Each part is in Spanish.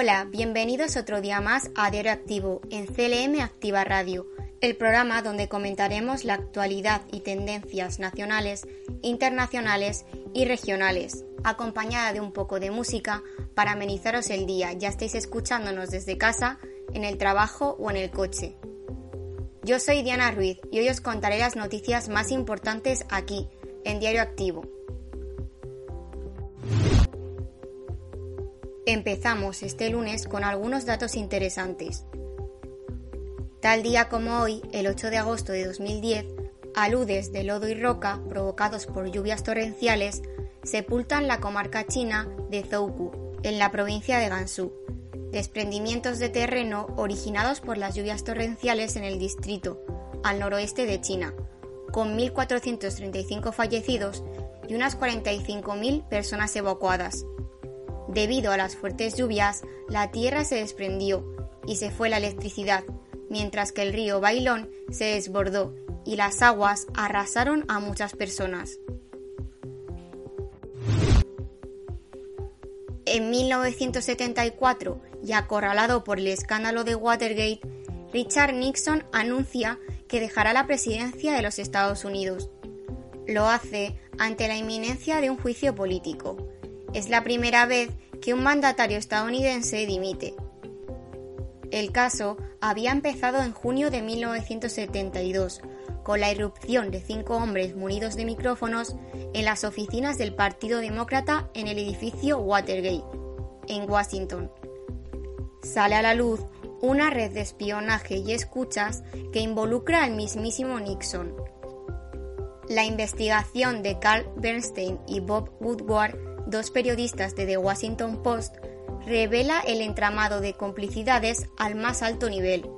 Hola, bienvenidos otro día más a Diario Activo en CLM Activa Radio, el programa donde comentaremos la actualidad y tendencias nacionales, internacionales y regionales, acompañada de un poco de música para amenizaros el día, ya estéis escuchándonos desde casa, en el trabajo o en el coche. Yo soy Diana Ruiz y hoy os contaré las noticias más importantes aquí, en Diario Activo. Empezamos este lunes con algunos datos interesantes. Tal día como hoy, el 8 de agosto de 2010, aludes de lodo y roca provocados por lluvias torrenciales sepultan la comarca china de Zhoukou, en la provincia de Gansu. Desprendimientos de terreno originados por las lluvias torrenciales en el distrito, al noroeste de China, con 1.435 fallecidos y unas 45.000 personas evacuadas. Debido a las fuertes lluvias, la tierra se desprendió y se fue la electricidad, mientras que el río Bailón se desbordó y las aguas arrasaron a muchas personas. En 1974, y acorralado por el escándalo de Watergate, Richard Nixon anuncia que dejará la presidencia de los Estados Unidos. Lo hace ante la inminencia de un juicio político. Es la primera vez que un mandatario estadounidense dimite. El caso había empezado en junio de 1972, con la irrupción de cinco hombres munidos de micrófonos en las oficinas del Partido Demócrata en el edificio Watergate, en Washington. Sale a la luz una red de espionaje y escuchas que involucra al mismísimo Nixon. La investigación de Carl Bernstein y Bob Woodward dos periodistas de The Washington Post, revela el entramado de complicidades al más alto nivel.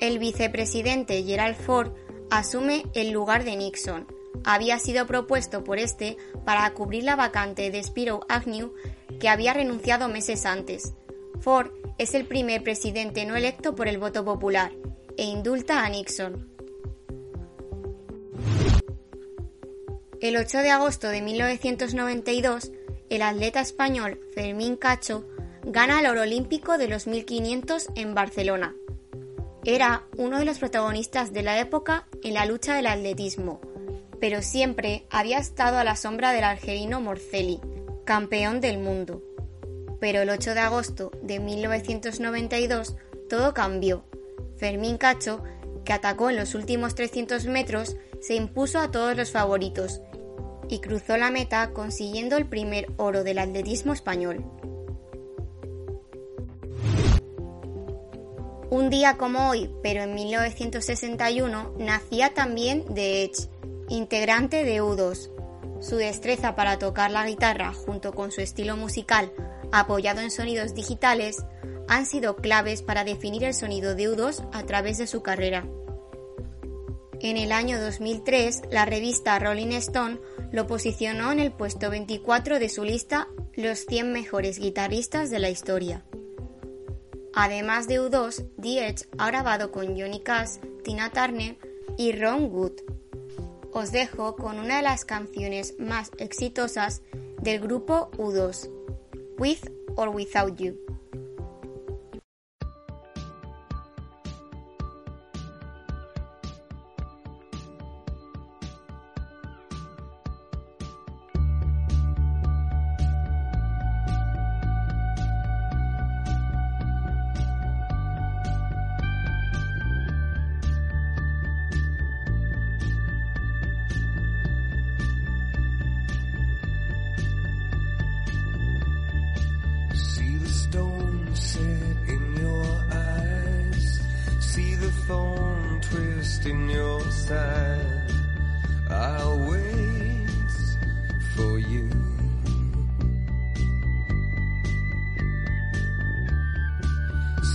El vicepresidente Gerald Ford asume el lugar de Nixon. Había sido propuesto por este para cubrir la vacante de Spiro Agnew, que había renunciado meses antes. Ford es el primer presidente no electo por el voto popular e indulta a Nixon. El 8 de agosto de 1992, el atleta español Fermín Cacho gana el oro olímpico de los 1500 en Barcelona. Era uno de los protagonistas de la época en la lucha del atletismo, pero siempre había estado a la sombra del argelino Morcelli, campeón del mundo. Pero el 8 de agosto de 1992 todo cambió. Fermín Cacho, que atacó en los últimos 300 metros, se impuso a todos los favoritos y cruzó la meta consiguiendo el primer oro del atletismo español. Un día como hoy, pero en 1961, nacía también The Edge, integrante de U2. Su destreza para tocar la guitarra junto con su estilo musical apoyado en sonidos digitales han sido claves para definir el sonido de U2 a través de su carrera. En el año 2003, la revista Rolling Stone lo posicionó en el puesto 24 de su lista Los 100 mejores guitarristas de la historia. Además de U2, The Edge ha grabado con Johnny Cash, Tina Turner y Ron Wood. Os dejo con una de las canciones más exitosas del grupo U2, With or Without You.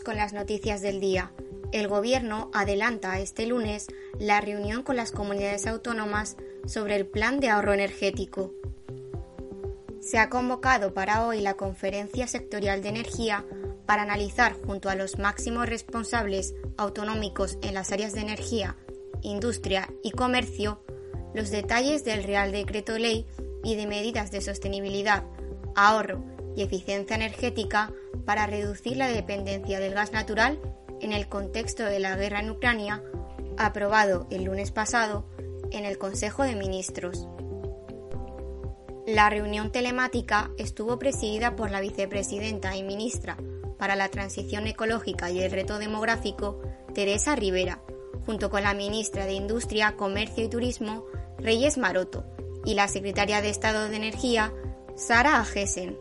con las noticias del día. El Gobierno adelanta este lunes la reunión con las comunidades autónomas sobre el plan de ahorro energético. Se ha convocado para hoy la Conferencia Sectorial de Energía para analizar junto a los máximos responsables autonómicos en las áreas de energía, industria y comercio los detalles del Real Decreto Ley y de medidas de sostenibilidad, ahorro y eficiencia energética para reducir la dependencia del gas natural en el contexto de la guerra en Ucrania, aprobado el lunes pasado en el Consejo de Ministros. La reunión telemática estuvo presidida por la vicepresidenta y ministra para la Transición Ecológica y el Reto Demográfico, Teresa Rivera, junto con la ministra de Industria, Comercio y Turismo, Reyes Maroto, y la secretaria de Estado de Energía, Sara Agesen.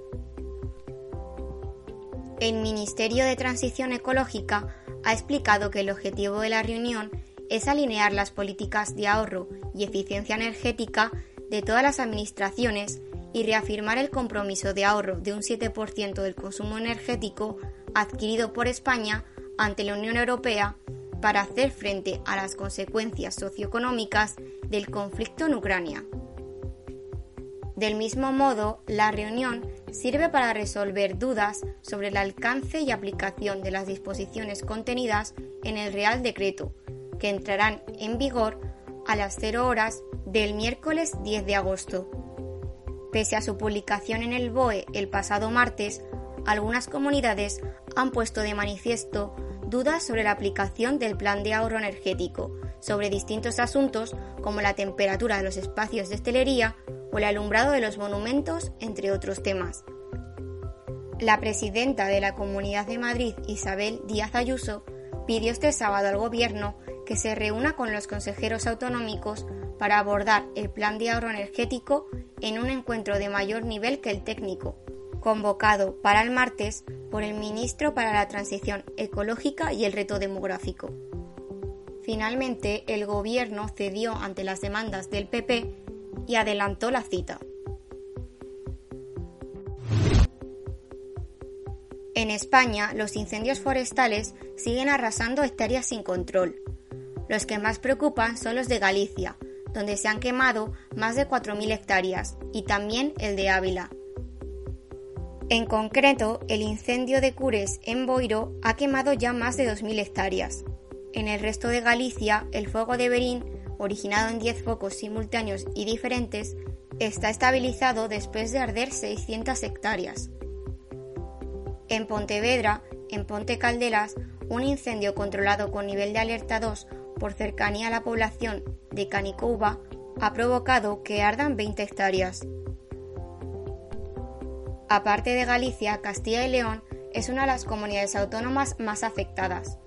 El Ministerio de Transición Ecológica ha explicado que el objetivo de la reunión es alinear las políticas de ahorro y eficiencia energética de todas las administraciones y reafirmar el compromiso de ahorro de un 7% del consumo energético adquirido por España ante la Unión Europea para hacer frente a las consecuencias socioeconómicas del conflicto en Ucrania. Del mismo modo, la reunión sirve para resolver dudas sobre el alcance y aplicación de las disposiciones contenidas en el Real Decreto, que entrarán en vigor a las 0 horas del miércoles 10 de agosto. Pese a su publicación en el BOE el pasado martes, algunas comunidades han puesto de manifiesto dudas sobre la aplicación del plan de ahorro energético, sobre distintos asuntos como la temperatura de los espacios de hostelería o el alumbrado de los monumentos, entre otros temas. La presidenta de la Comunidad de Madrid, Isabel Díaz Ayuso, pidió este sábado al Gobierno que se reúna con los consejeros autonómicos para abordar el plan de ahorro energético en un encuentro de mayor nivel que el técnico, convocado para el martes por el ministro para la Transición Ecológica y el Reto Demográfico. Finalmente, el Gobierno cedió ante las demandas del PP y adelantó la cita. En España, los incendios forestales siguen arrasando hectáreas sin control. Los que más preocupan son los de Galicia, donde se han quemado más de 4.000 hectáreas, y también el de Ávila. En concreto, el incendio de Cures en Boiro ha quemado ya más de 2.000 hectáreas. En el resto de Galicia, el fuego de Berín, originado en 10 focos simultáneos y diferentes, está estabilizado después de arder 600 hectáreas. En Pontevedra, en Ponte Caldelas, un incendio controlado con nivel de alerta 2 por cercanía a la población de Canicouba ha provocado que ardan 20 hectáreas. Aparte de Galicia, Castilla y León es una de las comunidades autónomas más afectadas.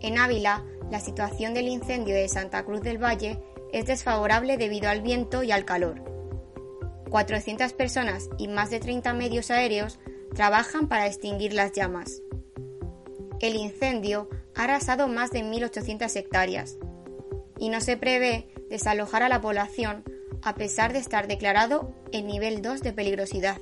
En Ávila, la situación del incendio de Santa Cruz del Valle es desfavorable debido al viento y al calor. 400 personas y más de 30 medios aéreos trabajan para extinguir las llamas. El incendio ha arrasado más de 1.800 hectáreas y no se prevé desalojar a la población a pesar de estar declarado en nivel 2 de peligrosidad.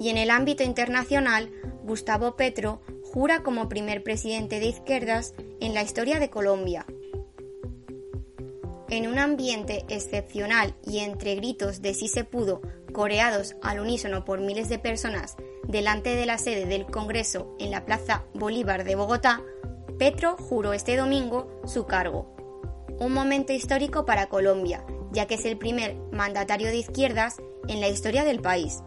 Y en el ámbito internacional, Gustavo Petro jura como primer presidente de izquierdas en la historia de Colombia. En un ambiente excepcional y entre gritos de sí se pudo, coreados al unísono por miles de personas delante de la sede del Congreso en la Plaza Bolívar de Bogotá, Petro juró este domingo su cargo. Un momento histórico para Colombia, ya que es el primer mandatario de izquierdas en la historia del país.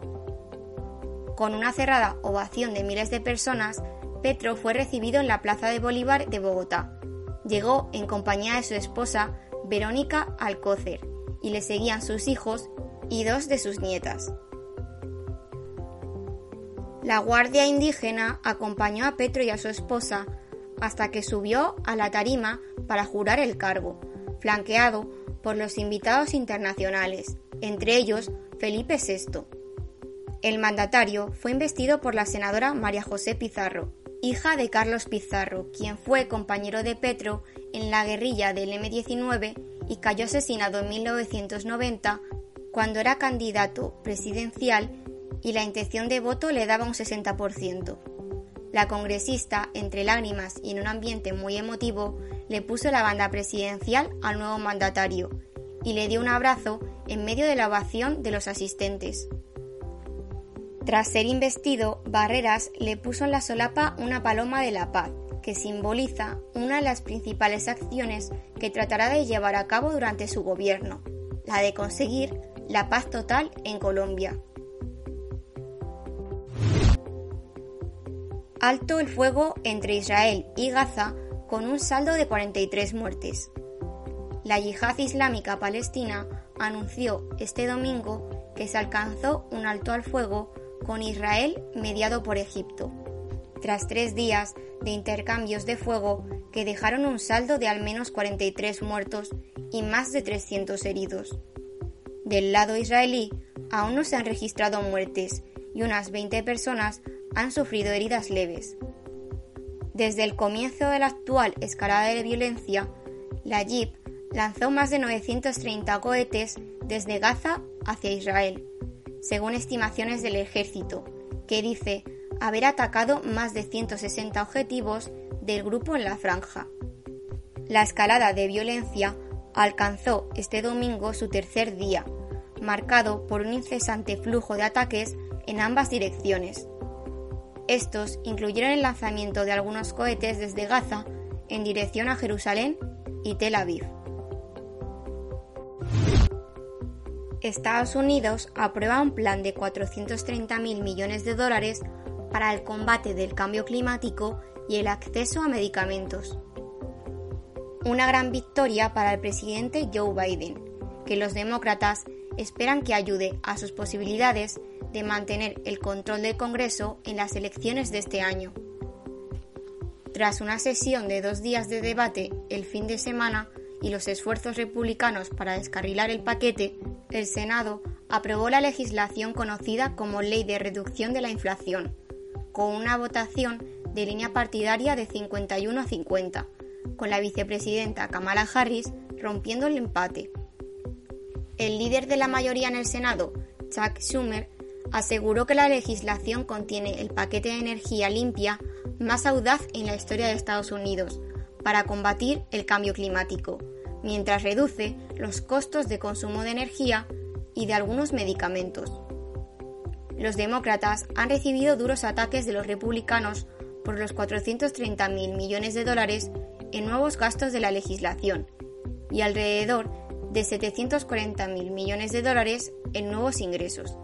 Con una cerrada ovación de miles de personas, Petro fue recibido en la Plaza de Bolívar de Bogotá. Llegó en compañía de su esposa, Verónica Alcócer, y le seguían sus hijos y dos de sus nietas. La Guardia Indígena acompañó a Petro y a su esposa hasta que subió a la tarima para jurar el cargo, flanqueado por los invitados internacionales, entre ellos Felipe VI. El mandatario fue investido por la senadora María José Pizarro, hija de Carlos Pizarro, quien fue compañero de Petro en la guerrilla del M-19 y cayó asesinado en 1990 cuando era candidato presidencial y la intención de voto le daba un 60%. La congresista, entre lágrimas y en un ambiente muy emotivo, le puso la banda presidencial al nuevo mandatario y le dio un abrazo en medio de la ovación de los asistentes. Tras ser investido, Barreras le puso en la solapa una paloma de la paz, que simboliza una de las principales acciones que tratará de llevar a cabo durante su gobierno, la de conseguir la paz total en Colombia. Alto el fuego entre Israel y Gaza con un saldo de 43 muertes. La yihad islámica palestina anunció este domingo que se alcanzó un alto al fuego con Israel mediado por Egipto, tras tres días de intercambios de fuego que dejaron un saldo de al menos 43 muertos y más de 300 heridos. Del lado israelí aún no se han registrado muertes y unas 20 personas han sufrido heridas leves. Desde el comienzo de la actual escalada de violencia, la JIP lanzó más de 930 cohetes desde Gaza hacia Israel según estimaciones del ejército, que dice haber atacado más de 160 objetivos del grupo en la franja. La escalada de violencia alcanzó este domingo su tercer día, marcado por un incesante flujo de ataques en ambas direcciones. Estos incluyeron el lanzamiento de algunos cohetes desde Gaza en dirección a Jerusalén y Tel Aviv. Estados Unidos aprueba un plan de 430.000 millones de dólares para el combate del cambio climático y el acceso a medicamentos. Una gran victoria para el presidente Joe Biden, que los demócratas esperan que ayude a sus posibilidades de mantener el control del Congreso en las elecciones de este año. Tras una sesión de dos días de debate el fin de semana y los esfuerzos republicanos para descarrilar el paquete, el Senado aprobó la legislación conocida como Ley de Reducción de la Inflación, con una votación de línea partidaria de 51 a 50, con la vicepresidenta Kamala Harris rompiendo el empate. El líder de la mayoría en el Senado, Chuck Schumer, aseguró que la legislación contiene el paquete de energía limpia más audaz en la historia de Estados Unidos para combatir el cambio climático, mientras reduce los costos de consumo de energía y de algunos medicamentos. Los demócratas han recibido duros ataques de los republicanos por los 430.000 millones de dólares en nuevos gastos de la legislación y alrededor de 740.000 millones de dólares en nuevos ingresos.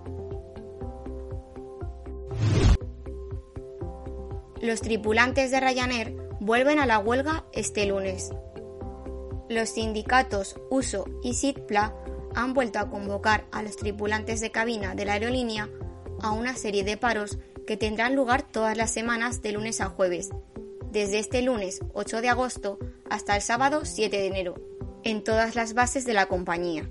Los tripulantes de Ryanair vuelven a la huelga este lunes. Los sindicatos USO y SITPLA han vuelto a convocar a los tripulantes de cabina de la aerolínea a una serie de paros que tendrán lugar todas las semanas de lunes a jueves, desde este lunes 8 de agosto hasta el sábado 7 de enero, en todas las bases de la compañía.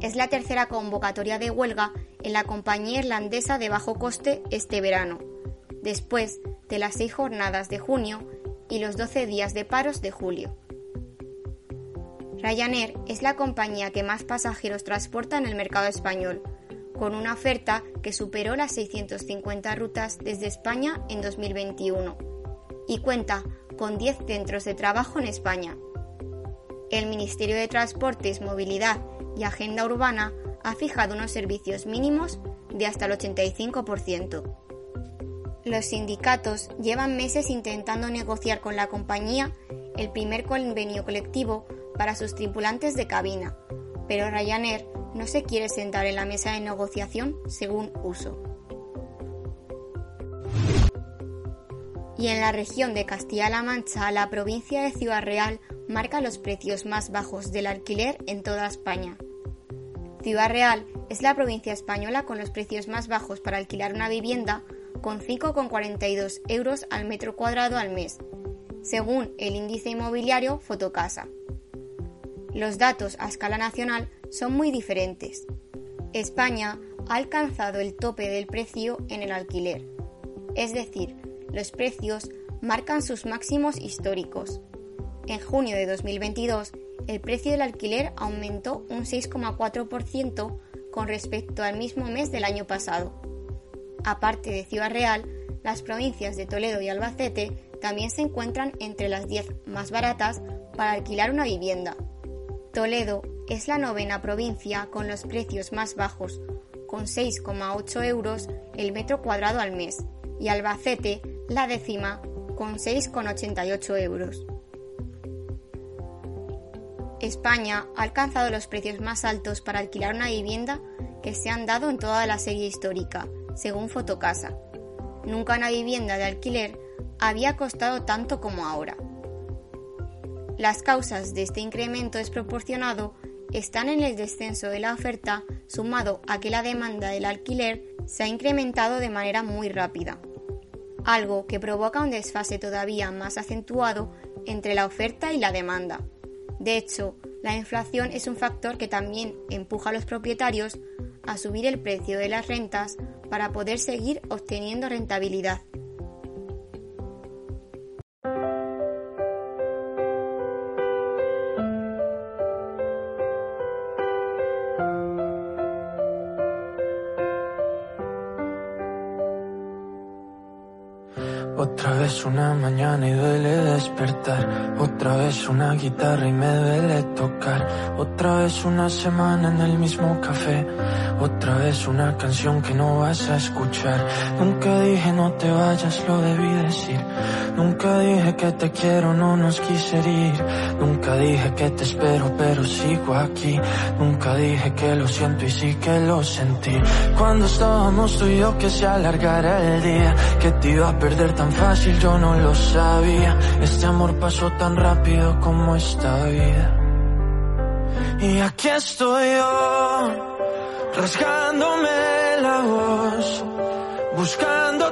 Es la tercera convocatoria de huelga en la compañía irlandesa de bajo coste este verano, después de las seis jornadas de junio y los 12 días de paros de julio. Ryanair es la compañía que más pasajeros transporta en el mercado español, con una oferta que superó las 650 rutas desde España en 2021 y cuenta con 10 centros de trabajo en España. El Ministerio de Transportes, Movilidad y Agenda Urbana ha fijado unos servicios mínimos de hasta el 85%. Los sindicatos llevan meses intentando negociar con la compañía el primer convenio colectivo para sus tripulantes de cabina, pero Ryanair no se quiere sentar en la mesa de negociación según uso. Y en la región de Castilla-La Mancha, la provincia de Ciudad Real marca los precios más bajos del alquiler en toda España. Ciudad Real es la provincia española con los precios más bajos para alquilar una vivienda, con 5,42 euros al metro cuadrado al mes, según el índice inmobiliario Fotocasa. Los datos a escala nacional son muy diferentes. España ha alcanzado el tope del precio en el alquiler, es decir, los precios marcan sus máximos históricos. En junio de 2022, el precio del alquiler aumentó un 6,4% con respecto al mismo mes del año pasado. Aparte de Ciudad Real, las provincias de Toledo y Albacete también se encuentran entre las 10 más baratas para alquilar una vivienda. Toledo es la novena provincia con los precios más bajos, con 6,8 euros el metro cuadrado al mes, y Albacete la décima con 6,88 euros. España ha alcanzado los precios más altos para alquilar una vivienda que se han dado en toda la serie histórica, según Fotocasa. Nunca una vivienda de alquiler había costado tanto como ahora. Las causas de este incremento desproporcionado están en el descenso de la oferta sumado a que la demanda del alquiler se ha incrementado de manera muy rápida, algo que provoca un desfase todavía más acentuado entre la oferta y la demanda. De hecho, la inflación es un factor que también empuja a los propietarios a subir el precio de las rentas para poder seguir obteniendo rentabilidad. Mañana y duele despertar. Otra vez una guitarra y me duele tocar. Otra vez una semana en el mismo café. Otra vez una canción que no vas a escuchar. Nunca dije no te vayas, lo debí decir. Nunca dije que te quiero, no nos quise ir. Nunca dije que te espero, pero sigo aquí. Nunca dije que lo siento y sí que lo sentí. Cuando estábamos tú y yo que se alargara el día, que te iba a perder tan fácil, yo no lo sabía. Este amor pasó tan rápido como esta vida. Y aquí estoy yo, rasgándome la voz, buscándote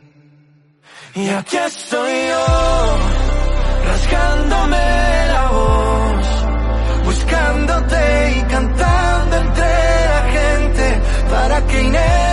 Y aquí estoy yo, rasgándome la voz, buscándote y cantando entre la gente, para que inevitablemente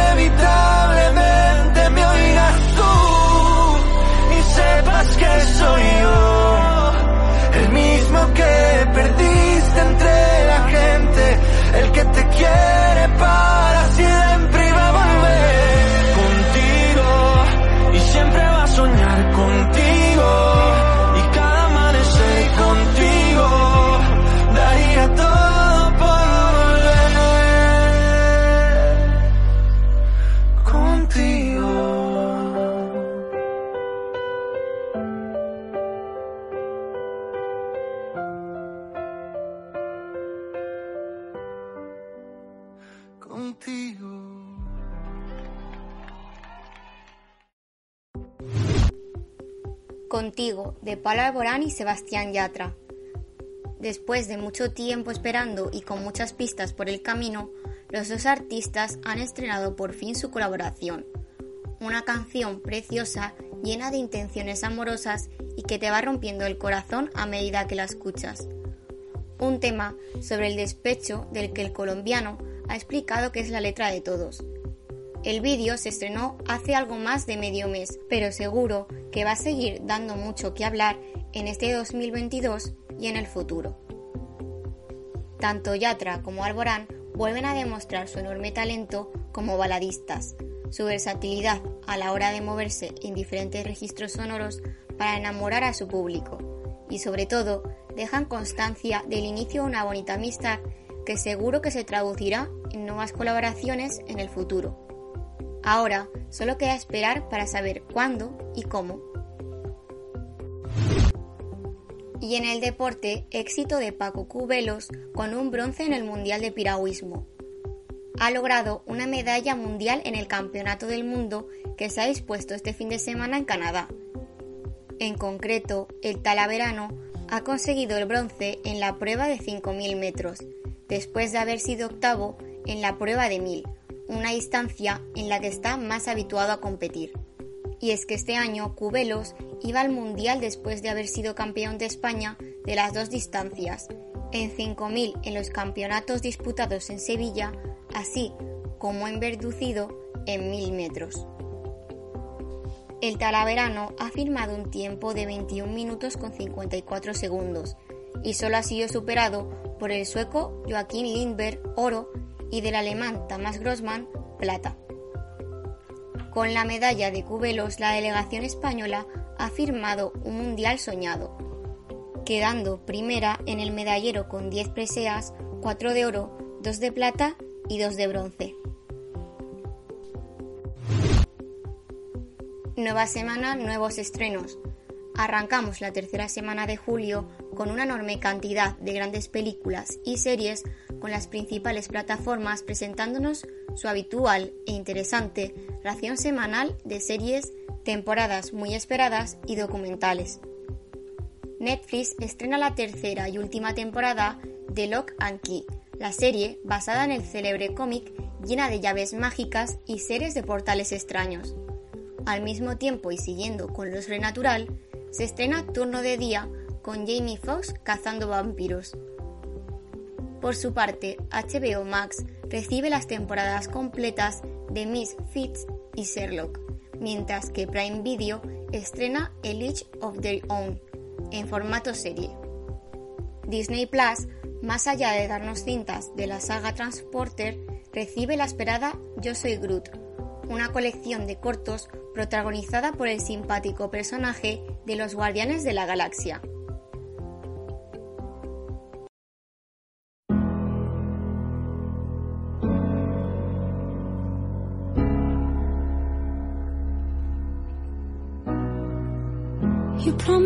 Contigo, de Pablo Alborán y Sebastián Yatra. Después de mucho tiempo esperando y con muchas pistas por el camino, los dos artistas han estrenado por fin su colaboración. Una canción preciosa, llena de intenciones amorosas y que te va rompiendo el corazón a medida que la escuchas. Un tema sobre el despecho del que el colombiano ha explicado que es la letra de todos. El vídeo se estrenó hace algo más de medio mes, pero seguro que va a seguir dando mucho que hablar en este 2022 y en el futuro. Tanto Yatra como Alborán vuelven a demostrar su enorme talento como baladistas, su versatilidad a la hora de moverse en diferentes registros sonoros para enamorar a su público y sobre todo dejan constancia del inicio de una bonita amistad que seguro que se traducirá en nuevas colaboraciones en el futuro. Ahora solo queda esperar para saber cuándo y cómo. Y en el deporte, éxito de Paco Cubelos con un bronce en el Mundial de Piragüismo. Ha logrado una medalla mundial en el Campeonato del Mundo que se ha dispuesto este fin de semana en Canadá. En concreto, el talaverano ha conseguido el bronce en la prueba de 5.000 metros, después de haber sido octavo en la prueba de 1.000, una distancia en la que está más habituado a competir. Y es que este año Cubelos iba al Mundial después de haber sido campeón de España de las dos distancias, en 5.000 en los campeonatos disputados en Sevilla, así como en Verducido en 1.000 metros. El talaverano ha firmado un tiempo de 21 minutos con 54 segundos y solo ha sido superado por el sueco Joaquín Lindberg Oro y del alemán Tamás Grossmann, plata. Con la medalla de Cubelos, la delegación española ha firmado un mundial soñado, quedando primera en el medallero con 10 preseas, 4 de oro, 2 de plata y 2 de bronce. Nueva semana, nuevos estrenos. Arrancamos la tercera semana de julio con una enorme cantidad de grandes películas y series con las principales plataformas presentándonos su habitual e interesante ración semanal de series, temporadas muy esperadas y documentales. Netflix estrena la tercera y última temporada de Lock and Key, la serie basada en el célebre cómic llena de llaves mágicas y seres de portales extraños. Al mismo tiempo y siguiendo con lo sobrenatural, se estrena Turno de Día con Jamie Foxx cazando vampiros. Por su parte, HBO Max recibe las temporadas completas de Miss Fitz y Sherlock, mientras que Prime Video estrena A League of Their Own en formato serie. Disney Plus, más allá de darnos cintas de la saga Transporter, recibe la esperada Yo Soy Groot, una colección de cortos protagonizada por el simpático personaje de los Guardianes de la Galaxia.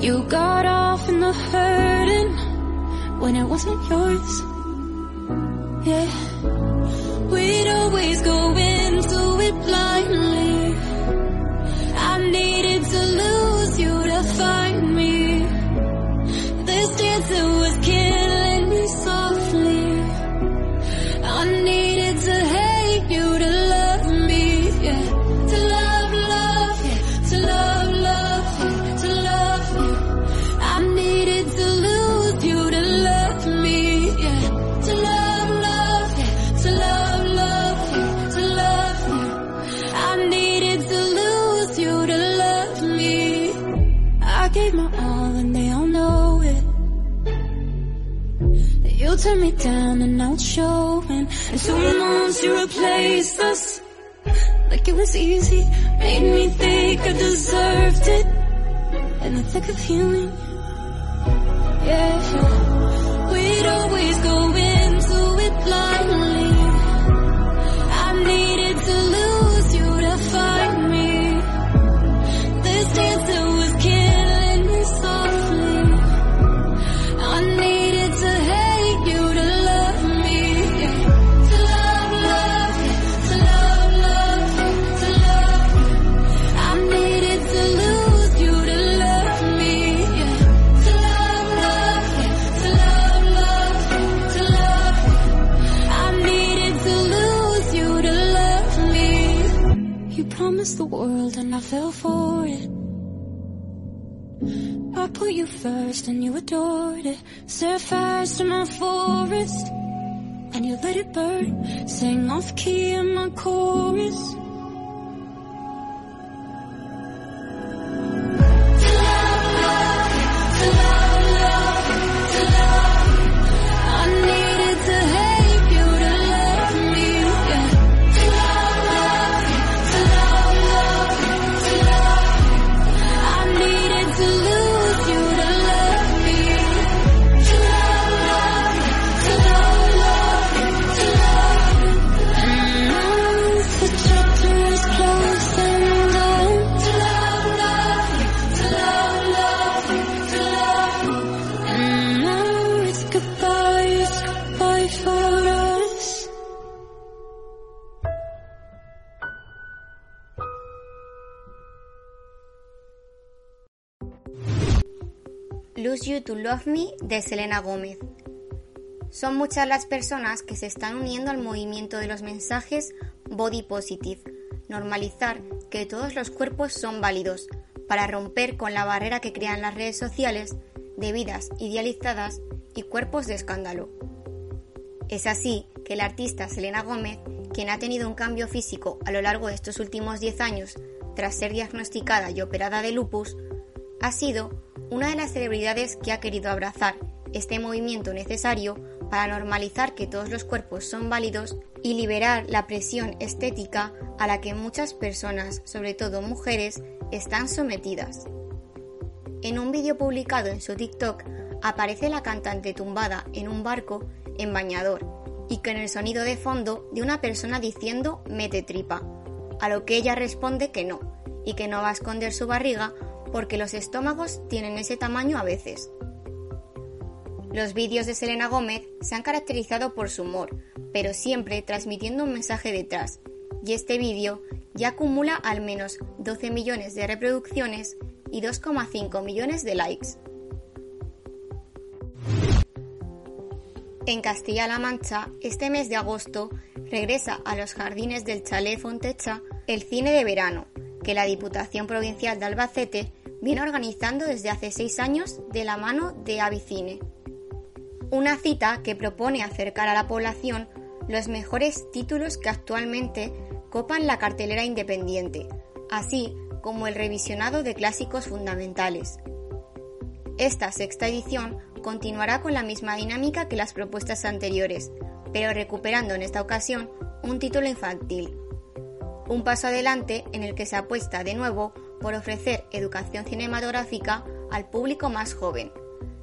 You got off in the hurting when it wasn't yours. Yeah, we'd always go Turned me down and it's showing. And two months you replaced us. Like it was easy, made me think I deserved it. In the thick of healing. Yeah, we'd always go into it blindly. First and you adored it. Set fires to my forest and you let it burn. Sing off key in my chorus. You to Love Me de Selena Gómez. Son muchas las personas que se están uniendo al movimiento de los mensajes body positive, normalizar que todos los cuerpos son válidos, para romper con la barrera que crean las redes sociales de vidas idealizadas y cuerpos de escándalo. Es así que la artista Selena Gómez, quien ha tenido un cambio físico a lo largo de estos últimos 10 años tras ser diagnosticada y operada de lupus, ha sido una de las celebridades que ha querido abrazar este movimiento necesario para normalizar que todos los cuerpos son válidos y liberar la presión estética a la que muchas personas, sobre todo mujeres, están sometidas. En un vídeo publicado en su TikTok aparece la cantante tumbada en un barco en bañador y con el sonido de fondo de una persona diciendo mete tripa, a lo que ella responde que no y que no va a esconder su barriga porque los estómagos tienen ese tamaño a veces. Los vídeos de Selena Gómez se han caracterizado por su humor, pero siempre transmitiendo un mensaje detrás, y este vídeo ya acumula al menos 12 millones de reproducciones y 2,5 millones de likes. En Castilla-La Mancha, este mes de agosto, regresa a los jardines del Chalet Fontecha el cine de verano, que la Diputación Provincial de Albacete viene organizando desde hace seis años de la mano de Avicine. Una cita que propone acercar a la población los mejores títulos que actualmente copan la cartelera independiente, así como el revisionado de clásicos fundamentales. Esta sexta edición continuará con la misma dinámica que las propuestas anteriores, pero recuperando en esta ocasión un título infantil. Un paso adelante en el que se apuesta de nuevo por ofrecer educación cinematográfica al público más joven,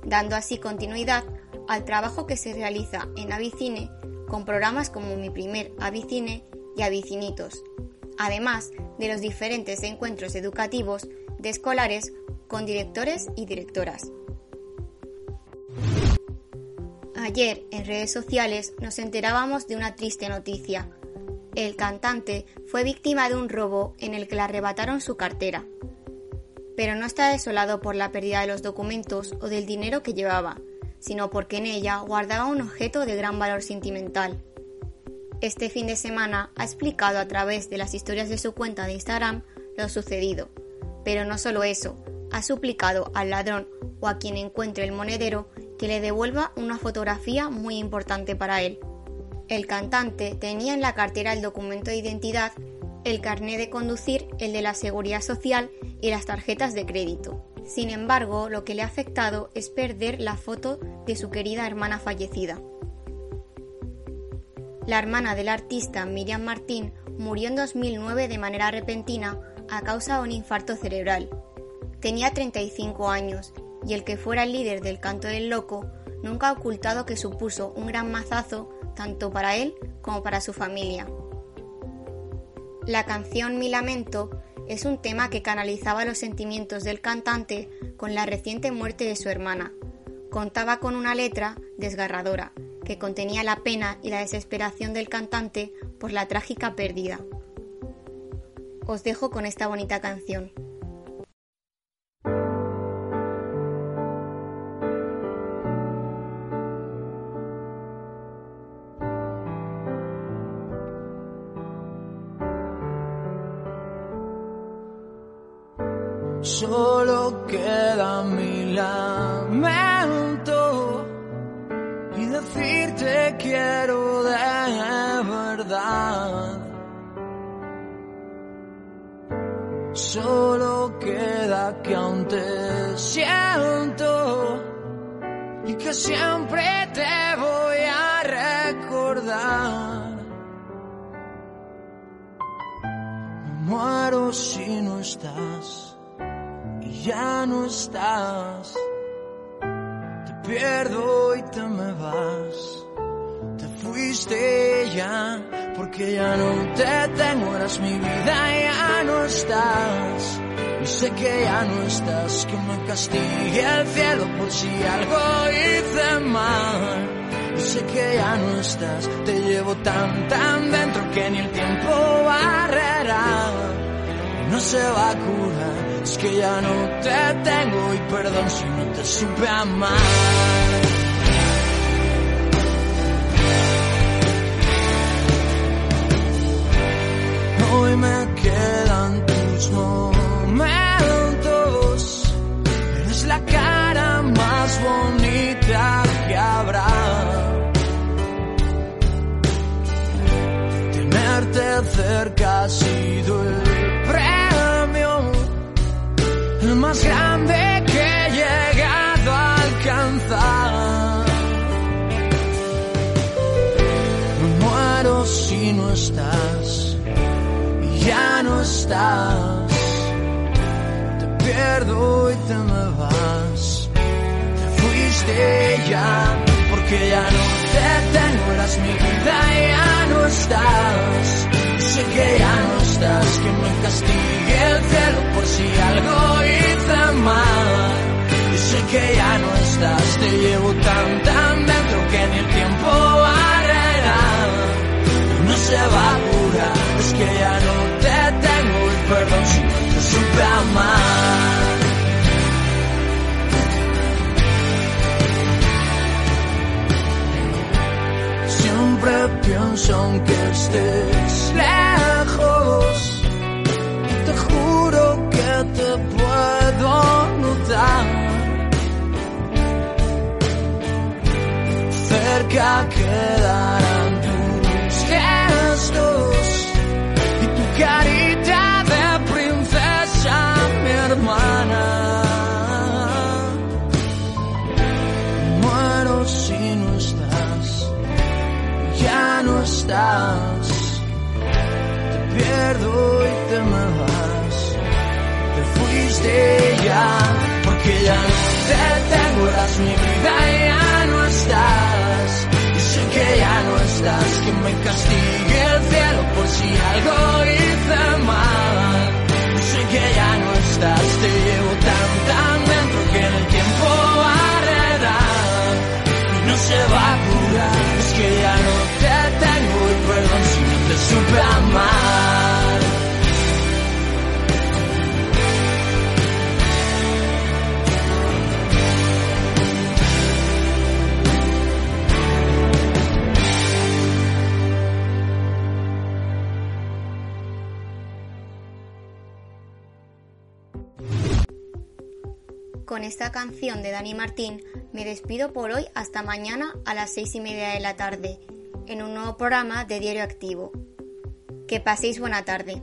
dando así continuidad al trabajo que se realiza en Avicine con programas como Mi Primer Avicine y Avicinitos, además de los diferentes encuentros educativos de escolares con directores y directoras. Ayer en redes sociales nos enterábamos de una triste noticia. El cantante fue víctima de un robo en el que le arrebataron su cartera. Pero no está desolado por la pérdida de los documentos o del dinero que llevaba, sino porque en ella guardaba un objeto de gran valor sentimental. Este fin de semana ha explicado a través de las historias de su cuenta de Instagram lo sucedido. Pero no solo eso, ha suplicado al ladrón o a quien encuentre el monedero que le devuelva una fotografía muy importante para él. El cantante tenía en la cartera el documento de identidad, el carné de conducir, el de la seguridad social y las tarjetas de crédito. Sin embargo, lo que le ha afectado es perder la foto de su querida hermana fallecida. La hermana del artista Miriam Martín murió en 2009 de manera repentina a causa de un infarto cerebral. Tenía 35 años y el que fuera el líder del canto del loco nunca ha ocultado que supuso un gran mazazo tanto para él como para su familia. La canción Mi Lamento es un tema que canalizaba los sentimientos del cantante con la reciente muerte de su hermana. Contaba con una letra desgarradora, que contenía la pena y la desesperación del cantante por la trágica pérdida. Os dejo con esta bonita canción. Te fuiste ya porque ya no te tengo, eras mi vida, ya no estás. Y sé que ya no estás, que me castigue el cielo por si algo hice mal. Y sé que ya no estás, te llevo tan tan dentro que ni el tiempo barrerá no se va a curar. Es que ya no te tengo y perdón si no te supe amar. Cerca ha sido el premio, el más grande que he llegado a alcanzar. Me muero si no estás, ya no estás. Te pierdo y te me vas. Te fuiste ya, porque ya no te tengo, eras mi vida ya no estás. Que ya no estás, que me castigue el cielo por si algo hice mal. Y sé que ya no estás, te llevo tan tan dentro que ni el tiempo barrerá. No se va a curar, es que ya no te tengo y perdón si no te supe amar. Pienso aunque estés lejos. Te juro que te puedo notar. Cerca quedarán Te pierdo y te me vas. Te fuiste ya, porque ya no te tengo, eras mi vida y ya no estás. Y sé que ya no estás, que me castigue el cielo por si algo hice Con esta canción de Dani Martín me despido por hoy hasta mañana a las seis y media de la tarde en un nuevo programa de Diario Activo. Que paséis buena tarde.